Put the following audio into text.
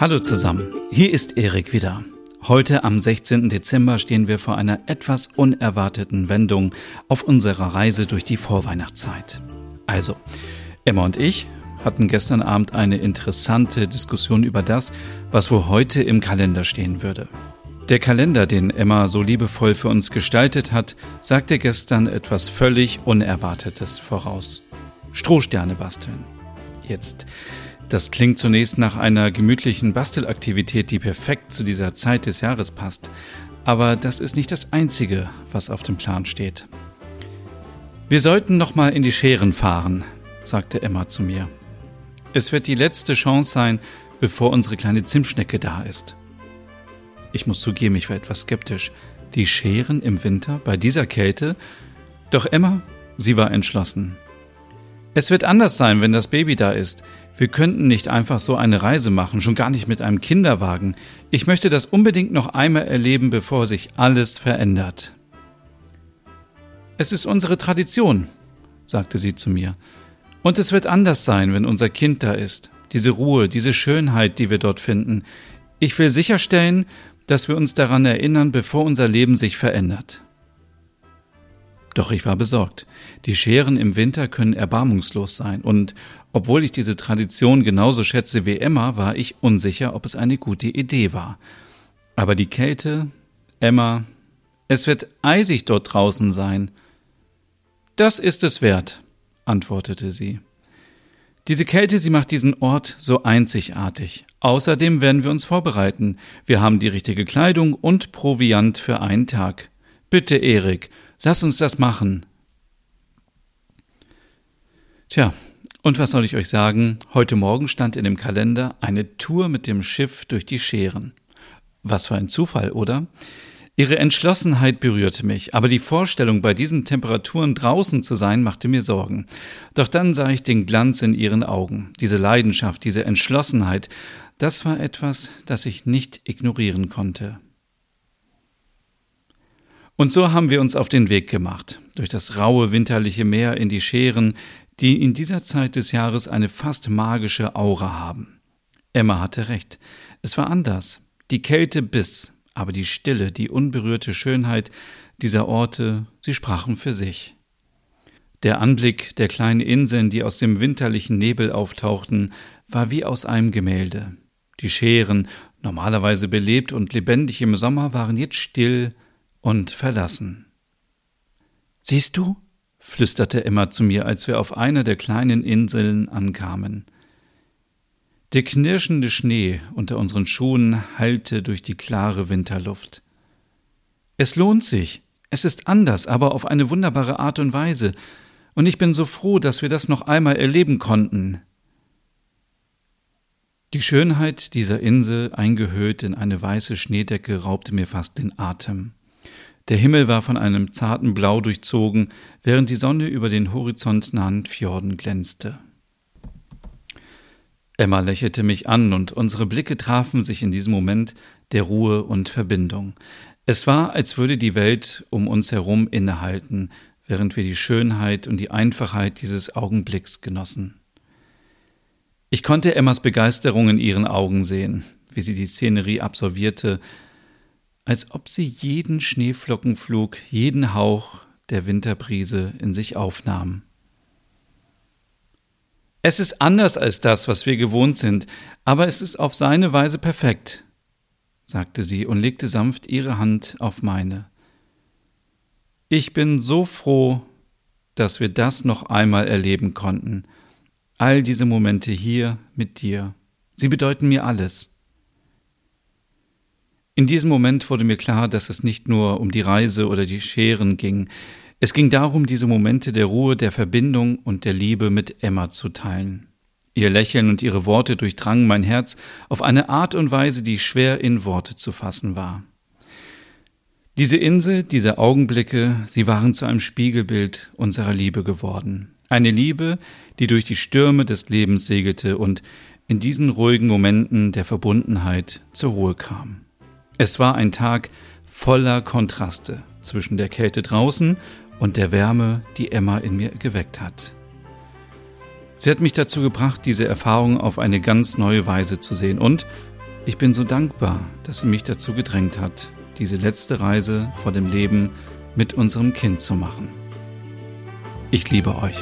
Hallo zusammen, hier ist Erik wieder. Heute am 16. Dezember stehen wir vor einer etwas unerwarteten Wendung auf unserer Reise durch die Vorweihnachtszeit. Also, Emma und ich hatten gestern Abend eine interessante Diskussion über das, was wohl heute im Kalender stehen würde. Der Kalender, den Emma so liebevoll für uns gestaltet hat, sagte gestern etwas völlig Unerwartetes voraus. Strohsterne basteln. Jetzt. Das klingt zunächst nach einer gemütlichen Bastelaktivität, die perfekt zu dieser Zeit des Jahres passt. Aber das ist nicht das Einzige, was auf dem Plan steht. Wir sollten noch mal in die Scheren fahren, sagte Emma zu mir. Es wird die letzte Chance sein, bevor unsere kleine Zimtschnecke da ist. Ich muss zugeben, ich war etwas skeptisch. Die Scheren im Winter bei dieser Kälte? Doch Emma, sie war entschlossen. Es wird anders sein, wenn das Baby da ist. Wir könnten nicht einfach so eine Reise machen, schon gar nicht mit einem Kinderwagen. Ich möchte das unbedingt noch einmal erleben, bevor sich alles verändert. Es ist unsere Tradition, sagte sie zu mir. Und es wird anders sein, wenn unser Kind da ist. Diese Ruhe, diese Schönheit, die wir dort finden. Ich will sicherstellen, dass wir uns daran erinnern, bevor unser Leben sich verändert. Doch ich war besorgt. Die Scheren im Winter können erbarmungslos sein, und obwohl ich diese Tradition genauso schätze wie Emma, war ich unsicher, ob es eine gute Idee war. Aber die Kälte, Emma, es wird eisig dort draußen sein. Das ist es wert, antwortete sie. Diese Kälte, sie macht diesen Ort so einzigartig. Außerdem werden wir uns vorbereiten. Wir haben die richtige Kleidung und Proviant für einen Tag. Bitte, Erik, lass uns das machen. Tja, und was soll ich euch sagen? Heute Morgen stand in dem Kalender eine Tour mit dem Schiff durch die Scheren. Was für ein Zufall, oder? Ihre Entschlossenheit berührte mich, aber die Vorstellung, bei diesen Temperaturen draußen zu sein, machte mir Sorgen. Doch dann sah ich den Glanz in ihren Augen, diese Leidenschaft, diese Entschlossenheit, das war etwas, das ich nicht ignorieren konnte. Und so haben wir uns auf den Weg gemacht, durch das raue winterliche Meer in die Scheren, die in dieser Zeit des Jahres eine fast magische Aura haben. Emma hatte recht, es war anders. Die Kälte biss, aber die Stille, die unberührte Schönheit dieser Orte, sie sprachen für sich. Der Anblick der kleinen Inseln, die aus dem winterlichen Nebel auftauchten, war wie aus einem Gemälde. Die Scheren, normalerweise belebt und lebendig im Sommer, waren jetzt still und verlassen. Siehst du? flüsterte Emma zu mir, als wir auf einer der kleinen Inseln ankamen. Der knirschende Schnee unter unseren Schuhen hallte durch die klare Winterluft. Es lohnt sich. Es ist anders, aber auf eine wunderbare Art und Weise. Und ich bin so froh, dass wir das noch einmal erleben konnten. Die Schönheit dieser Insel, eingehüllt in eine weiße Schneedecke, raubte mir fast den Atem. Der Himmel war von einem zarten Blau durchzogen, während die Sonne über den horizontnahen Fjorden glänzte. Emma lächelte mich an und unsere Blicke trafen sich in diesem Moment der Ruhe und Verbindung. Es war, als würde die Welt um uns herum innehalten, während wir die Schönheit und die Einfachheit dieses Augenblicks genossen. Ich konnte Emmas Begeisterung in ihren Augen sehen, wie sie die Szenerie absolvierte, als ob sie jeden Schneeflockenflug, jeden Hauch der Winterbrise in sich aufnahm. Es ist anders als das, was wir gewohnt sind, aber es ist auf seine Weise perfekt, sagte sie und legte sanft ihre Hand auf meine. Ich bin so froh, dass wir das noch einmal erleben konnten. All diese Momente hier mit dir. Sie bedeuten mir alles. In diesem Moment wurde mir klar, dass es nicht nur um die Reise oder die Scheren ging. Es ging darum, diese Momente der Ruhe, der Verbindung und der Liebe mit Emma zu teilen. Ihr Lächeln und ihre Worte durchdrangen mein Herz auf eine Art und Weise, die schwer in Worte zu fassen war. Diese Insel, diese Augenblicke, sie waren zu einem Spiegelbild unserer Liebe geworden. Eine Liebe, die durch die Stürme des Lebens segelte und in diesen ruhigen Momenten der Verbundenheit zur Ruhe kam. Es war ein Tag voller Kontraste zwischen der Kälte draußen und der Wärme, die Emma in mir geweckt hat. Sie hat mich dazu gebracht, diese Erfahrung auf eine ganz neue Weise zu sehen und Ich bin so dankbar, dass sie mich dazu gedrängt hat, diese letzte Reise vor dem Leben mit unserem Kind zu machen. Ich liebe euch.